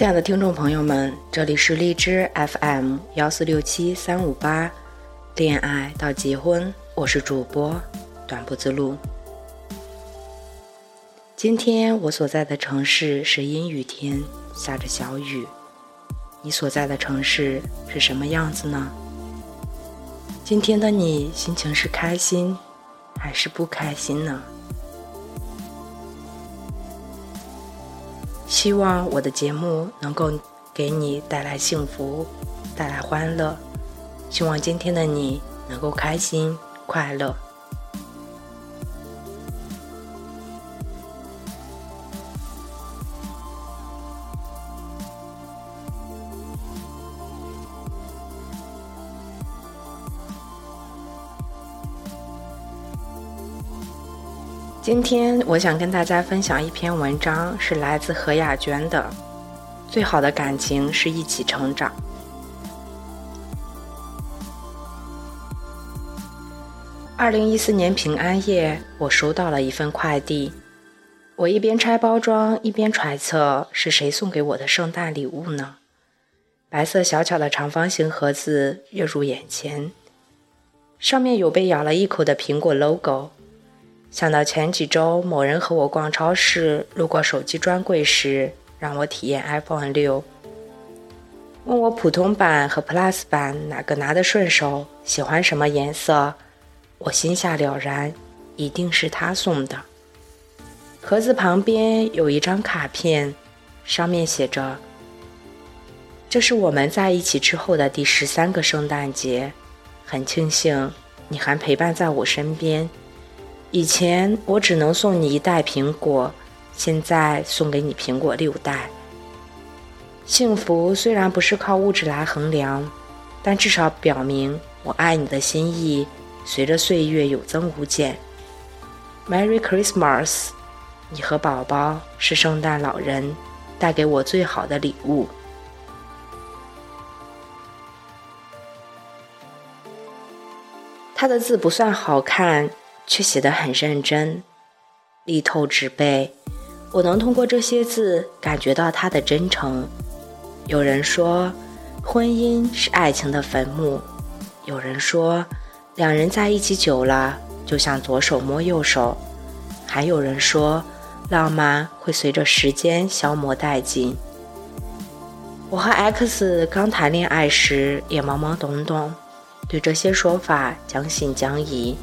亲爱的听众朋友们，这里是荔枝 FM 幺四六七三五八，恋爱到结婚，我是主播短不自路。今天我所在的城市是阴雨天，下着小雨。你所在的城市是什么样子呢？今天的你心情是开心还是不开心呢？希望我的节目能够给你带来幸福，带来欢乐。希望今天的你能够开心快乐。今天我想跟大家分享一篇文章，是来自何雅娟的。最好的感情是一起成长。二零一四年平安夜，我收到了一份快递。我一边拆包装，一边揣测是谁送给我的圣诞礼物呢？白色小巧的长方形盒子跃入眼前，上面有被咬了一口的苹果 logo。想到前几周某人和我逛超市，路过手机专柜时，让我体验 iPhone 六，问我普通版和 Plus 版哪个拿得顺手，喜欢什么颜色，我心下了然，一定是他送的。盒子旁边有一张卡片，上面写着：“这是我们在一起之后的第十三个圣诞节，很庆幸你还陪伴在我身边。”以前我只能送你一袋苹果，现在送给你苹果六袋。幸福虽然不是靠物质来衡量，但至少表明我爱你的心意随着岁月有增无减。Merry Christmas！你和宝宝是圣诞老人带给我最好的礼物。他的字不算好看。却写得很认真，力透纸背。我能通过这些字感觉到他的真诚。有人说，婚姻是爱情的坟墓；有人说，两人在一起久了就像左手摸右手；还有人说，浪漫会随着时间消磨殆尽。我和 X 刚谈恋爱时也懵懵懂懂，对这些说法将信将疑。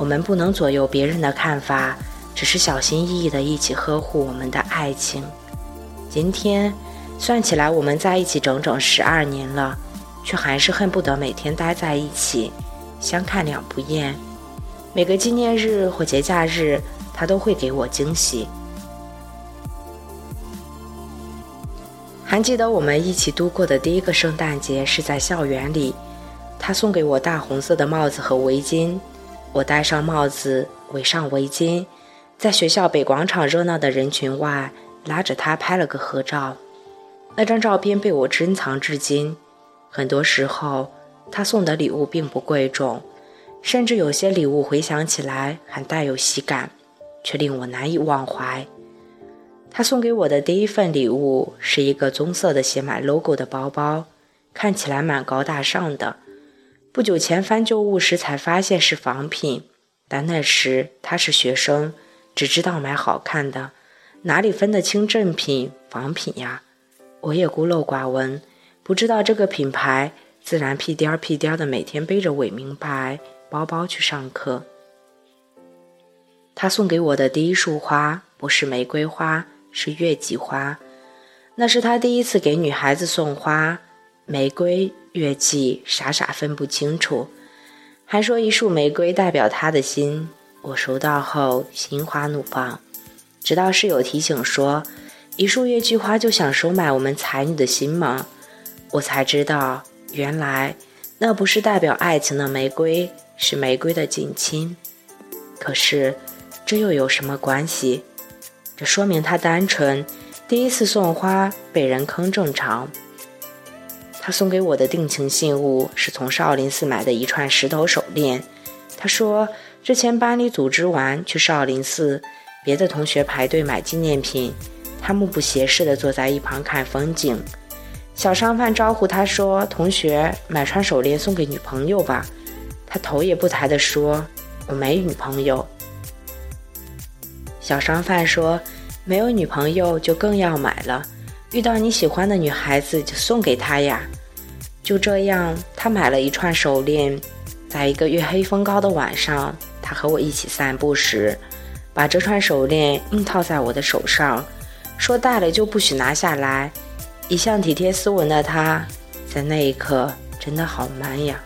我们不能左右别人的看法，只是小心翼翼地一起呵护我们的爱情。今天算起来，我们在一起整整十二年了，却还是恨不得每天待在一起，相看两不厌。每个纪念日或节假日，他都会给我惊喜。还记得我们一起度过的第一个圣诞节是在校园里，他送给我大红色的帽子和围巾。我戴上帽子，围上围巾，在学校北广场热闹的人群外，拉着他拍了个合照。那张照片被我珍藏至今。很多时候，他送的礼物并不贵重，甚至有些礼物回想起来还带有喜感，却令我难以忘怀。他送给我的第一份礼物是一个棕色的写满 logo 的包包，看起来蛮高大上的。不久前翻旧物时才发现是仿品，但那时他是学生，只知道买好看的，哪里分得清正品仿品呀？我也孤陋寡闻，不知道这个品牌，自然屁颠儿屁颠儿的每天背着伪名牌包包去上课。他送给我的第一束花不是玫瑰花，是月季花，那是他第一次给女孩子送花，玫瑰。月季傻傻分不清楚，还说一束玫瑰代表他的心。我收到后心花怒放，直到室友提醒说，一束月季花就想收买我们才女的心吗？我才知道，原来那不是代表爱情的玫瑰，是玫瑰的近亲。可是这又有什么关系？这说明他单纯，第一次送花被人坑正常。他送给我的定情信物是从少林寺买的一串石头手链。他说，之前班里组织完去少林寺，别的同学排队买纪念品，他目不斜视地坐在一旁看风景。小商贩招呼他说：“同学，买串手链送给女朋友吧。”他头也不抬地说：“我没女朋友。”小商贩说：“没有女朋友就更要买了，遇到你喜欢的女孩子就送给她呀。”就这样，他买了一串手链，在一个月黑风高的晚上，他和我一起散步时，把这串手链硬套在我的手上，说戴了就不许拿下来。一向体贴斯文的他，在那一刻真的好 man 呀！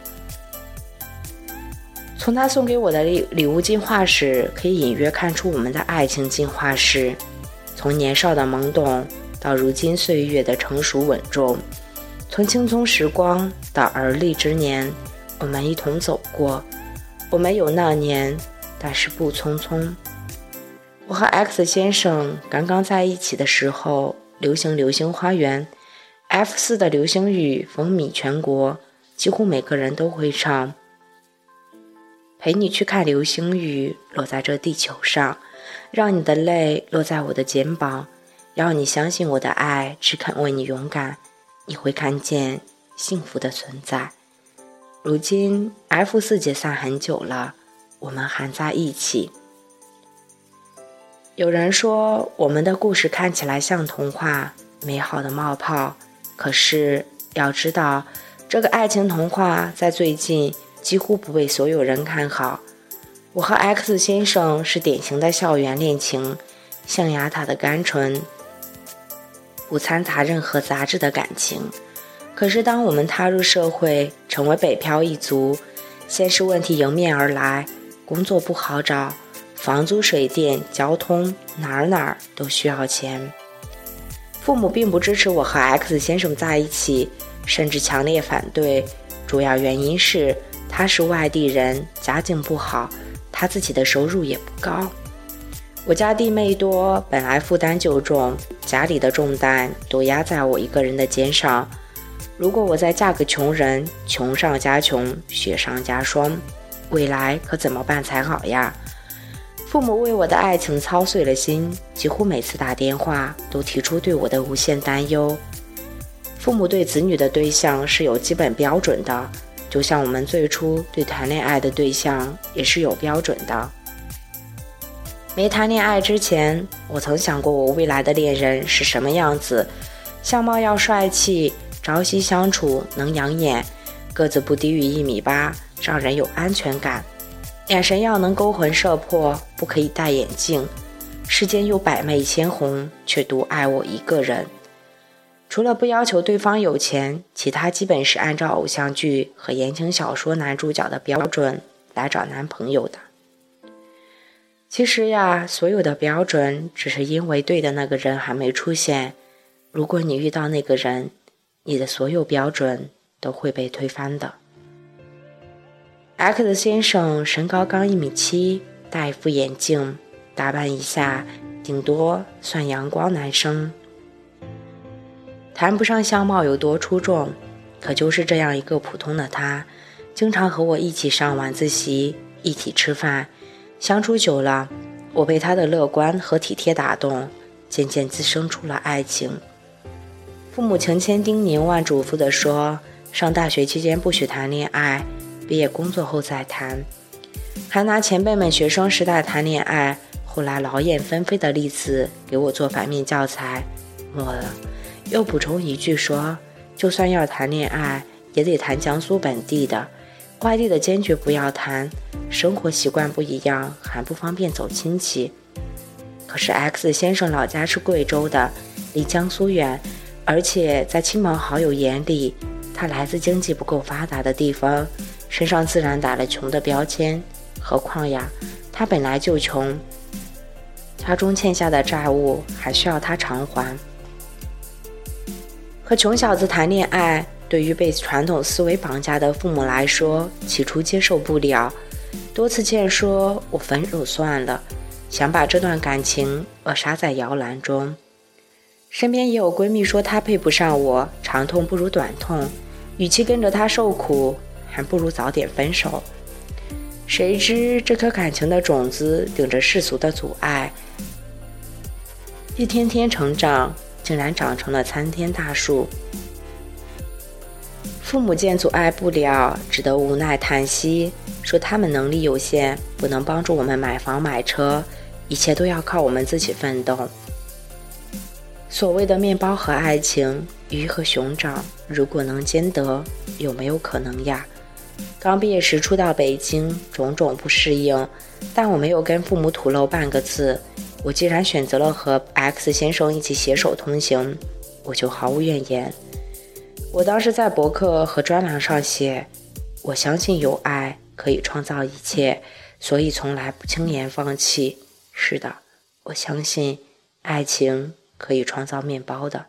从他送给我的礼礼物进化史，可以隐约看出我们的爱情进化史，从年少的懵懂到如今岁月的成熟稳重，从青葱时光到而立之年，我们一同走过。我们有那年，但是不匆匆。我和 X 先生刚刚在一起的时候。流行《流星花园》，F 四的流星雨风靡全国，几乎每个人都会唱。陪你去看流星雨落在这地球上，让你的泪落在我的肩膀，要你相信我的爱只肯为你勇敢，你会看见幸福的存在。如今 F 四解散很久了，我们还在一起。有人说，我们的故事看起来像童话，美好的冒泡。可是要知道，这个爱情童话在最近几乎不被所有人看好。我和 X 先生是典型的校园恋情，象牙塔的甘醇，不掺杂任何杂质的感情。可是当我们踏入社会，成为北漂一族，现实问题迎面而来，工作不好找。房租、水电、交通，哪儿哪儿都需要钱。父母并不支持我和 X 先生在一起，甚至强烈反对。主要原因是他是外地人，家境不好，他自己的收入也不高。我家弟妹多，本来负担就重，家里的重担都压在我一个人的肩上。如果我再嫁个穷人，穷上加穷，雪上加霜，未来可怎么办才好呀？父母为我的爱情操碎了心，几乎每次打电话都提出对我的无限担忧。父母对子女的对象是有基本标准的，就像我们最初对谈恋爱的对象也是有标准的。没谈恋爱之前，我曾想过我未来的恋人是什么样子：相貌要帅气，朝夕相处能养眼，个子不低于一米八，让人有安全感。眼神要能勾魂摄魄，不可以戴眼镜。世间有百媚千红，却独爱我一个人。除了不要求对方有钱，其他基本是按照偶像剧和言情小说男主角的标准来找男朋友的。其实呀，所有的标准只是因为对的那个人还没出现。如果你遇到那个人，你的所有标准都会被推翻的。X 先生身高刚一米七，戴一副眼镜，打扮一下，顶多算阳光男生。谈不上相貌有多出众，可就是这样一个普通的他，经常和我一起上晚自习，一起吃饭，相处久了，我被他的乐观和体贴打动，渐渐滋生出了爱情。父母情千叮咛万嘱咐地说，上大学期间不许谈恋爱。毕业工作后再谈，还拿前辈们学生时代谈恋爱，后来劳燕分飞的例子给我做反面教材。末了，又补充一句说，就算要谈恋爱，也得谈江苏本地的，外地的坚决不要谈，生活习惯不一样，还不方便走亲戚。可是 X 先生老家是贵州的，离江苏远，而且在亲朋好友眼里，他来自经济不够发达的地方。身上自然打了穷的标签，何况呀，他本来就穷，家中欠下的债务还需要他偿还。和穷小子谈恋爱，对于被传统思维绑架的父母来说，起初接受不了，多次劝说我分手算了，想把这段感情扼杀在摇篮中。身边也有闺蜜说她配不上我，长痛不如短痛，与其跟着他受苦。还不如早点分手。谁知这颗感情的种子顶着世俗的阻碍，一天天成长，竟然长成了参天大树。父母见阻碍不了，只得无奈叹息，说他们能力有限，不能帮助我们买房买车，一切都要靠我们自己奋斗。所谓的面包和爱情，鱼和熊掌，如果能兼得，有没有可能呀？刚毕业时初到北京，种种不适应，但我没有跟父母吐露半个字。我既然选择了和 X 先生一起携手同行，我就毫无怨言。我当时在博客和专栏上写：“我相信有爱可以创造一切，所以从来不轻言放弃。”是的，我相信爱情可以创造面包的。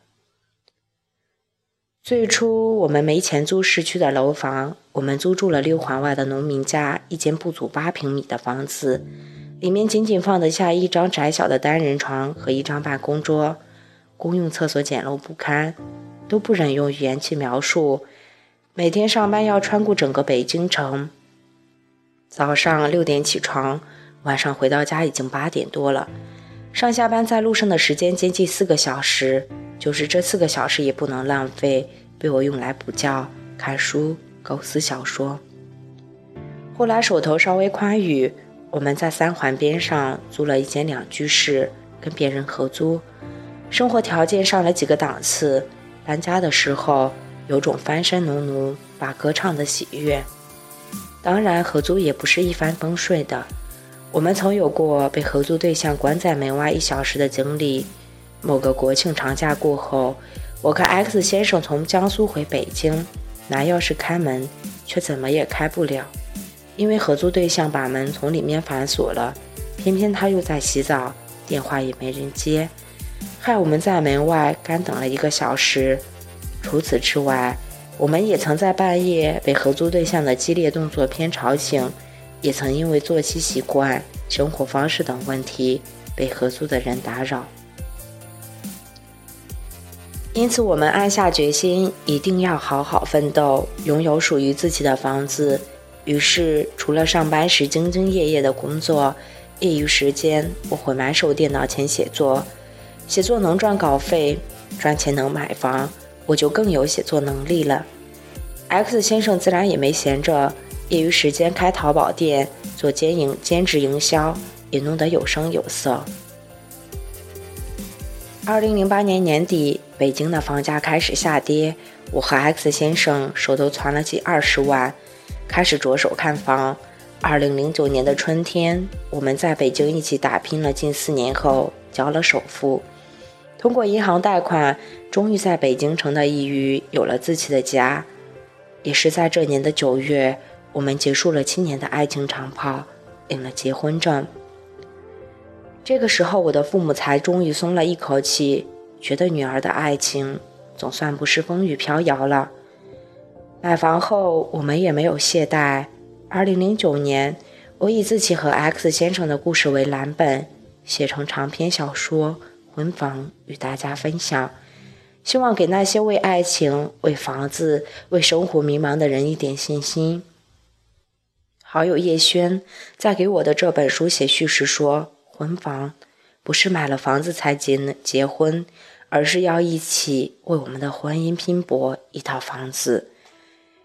最初我们没钱租市区的楼房，我们租住了六环外的农民家一间不足八平米的房子，里面仅仅放得下一张窄小的单人床和一张办公桌，公用厕所简陋不堪。都不忍用语言去描述。每天上班要穿过整个北京城，早上六点起床，晚上回到家已经八点多了。上下班在路上的时间接近四个小时，就是这四个小时也不能浪费，被我用来补觉、看书、构思小说。后来手头稍微宽裕，我们在三环边上租了一间两居室，跟别人合租，生活条件上了几个档次。搬家的时候，有种翻身农奴把歌唱的喜悦。当然，合租也不是一帆风顺的。我们曾有过被合租对象关在门外一小时的经历。某个国庆长假过后，我和 X 先生从江苏回北京，拿钥匙开门，却怎么也开不了，因为合租对象把门从里面反锁了，偏偏他又在洗澡，电话也没人接。害我们在门外干等了一个小时。除此之外，我们也曾在半夜被合租对象的激烈动作片吵醒，也曾因为作息习惯、生活方式等问题被合租的人打扰。因此，我们暗下决心，一定要好好奋斗，拥有属于自己的房子。于是，除了上班时兢兢业业的工作，业余时间我会埋首电脑前写作。写作能赚稿费，赚钱能买房，我就更有写作能力了。X 先生自然也没闲着，业余时间开淘宝店，做兼营兼职营销，也弄得有声有色。二零零八年年底，北京的房价开始下跌，我和 X 先生手头攒了近二十万，开始着手看房。二零零九年的春天，我们在北京一起打拼了近四年后，交了首付。通过银行贷款，终于在北京城的一隅有了自己的家。也是在这年的九月，我们结束了七年的爱情长跑，领了结婚证。这个时候，我的父母才终于松了一口气，觉得女儿的爱情总算不是风雨飘摇了。买房后，我们也没有懈怠。二零零九年，我以自己和 X 先生的故事为蓝本，写成长篇小说。婚房与大家分享，希望给那些为爱情、为房子、为生活迷茫的人一点信心。好友叶轩在给我的这本书写序时说：“婚房不是买了房子才结结婚，而是要一起为我们的婚姻拼搏一套房子，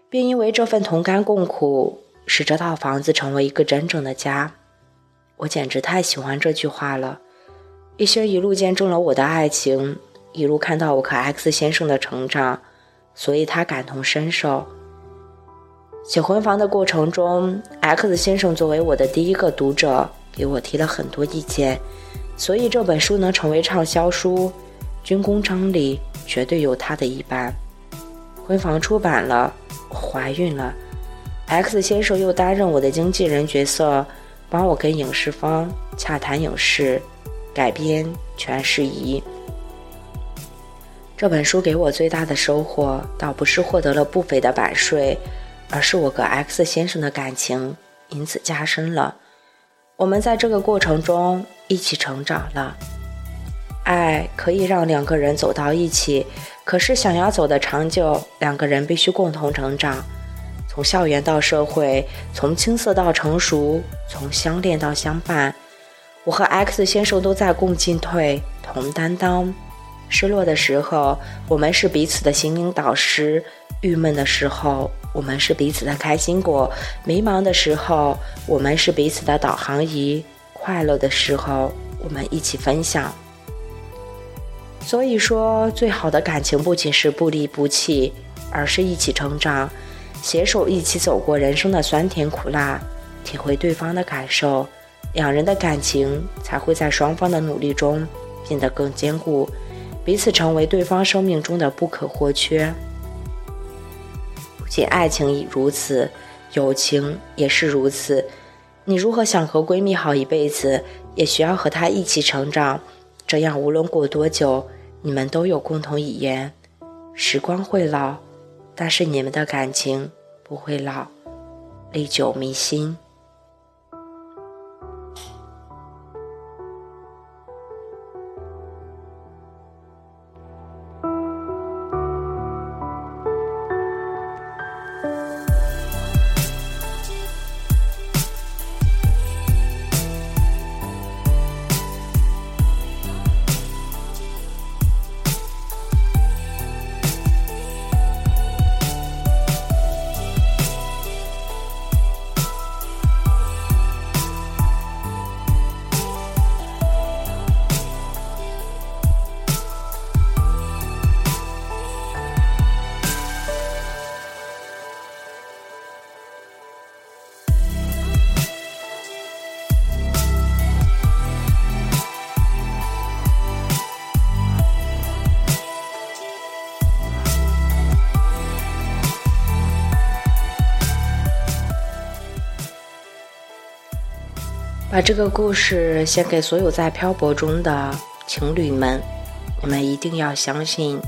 并因为这份同甘共苦，使这套房子成为一个真正的家。”我简直太喜欢这句话了。叶轩一路见证了我的爱情，一路看到我和 X 先生的成长，所以他感同身受。写婚房的过程中，X 先生作为我的第一个读者，给我提了很多意见，所以这本书能成为畅销书，军功章里绝对有他的一半。婚房出版了，怀孕了，X 先生又担任我的经纪人角色，帮我跟影视方洽谈影视。改编全是疑。这本书给我最大的收获，倒不是获得了不菲的版税，而是我和 X 先生的感情因此加深了。我们在这个过程中一起成长了。爱可以让两个人走到一起，可是想要走得长久，两个人必须共同成长。从校园到社会，从青涩到成熟，从相恋到相伴。我和 X 先生都在共进退，同担当。失落的时候，我们是彼此的心灵导师；郁闷的时候，我们是彼此的开心果；迷茫的时候，我们是彼此的导航仪；快乐的时候，我们一起分享。所以说，最好的感情不仅是不离不弃，而是一起成长，携手一起走过人生的酸甜苦辣，体会对方的感受，两人的感情才会在双方的努力中变得更坚固。彼此成为对方生命中的不可或缺。不仅爱情已如此，友情也是如此。你如何想和闺蜜好一辈子，也需要和她一起成长。这样，无论过多久，你们都有共同语言。时光会老，但是你们的感情不会老，历久弥新。把这个故事献给所有在漂泊中的情侣们，你们一定要相信，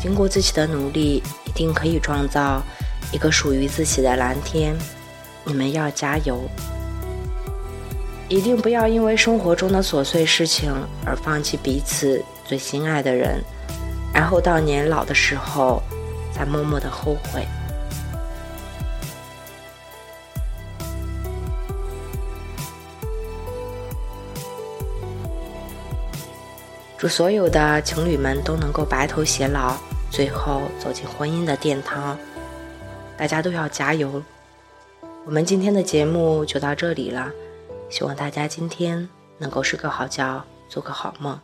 经过自己的努力，一定可以创造一个属于自己的蓝天。你们要加油，一定不要因为生活中的琐碎事情而放弃彼此最心爱的人，然后到年老的时候再默默的后悔。祝所有的情侣们都能够白头偕老，最后走进婚姻的殿堂。大家都要加油！我们今天的节目就到这里了，希望大家今天能够睡个好觉，做个好梦。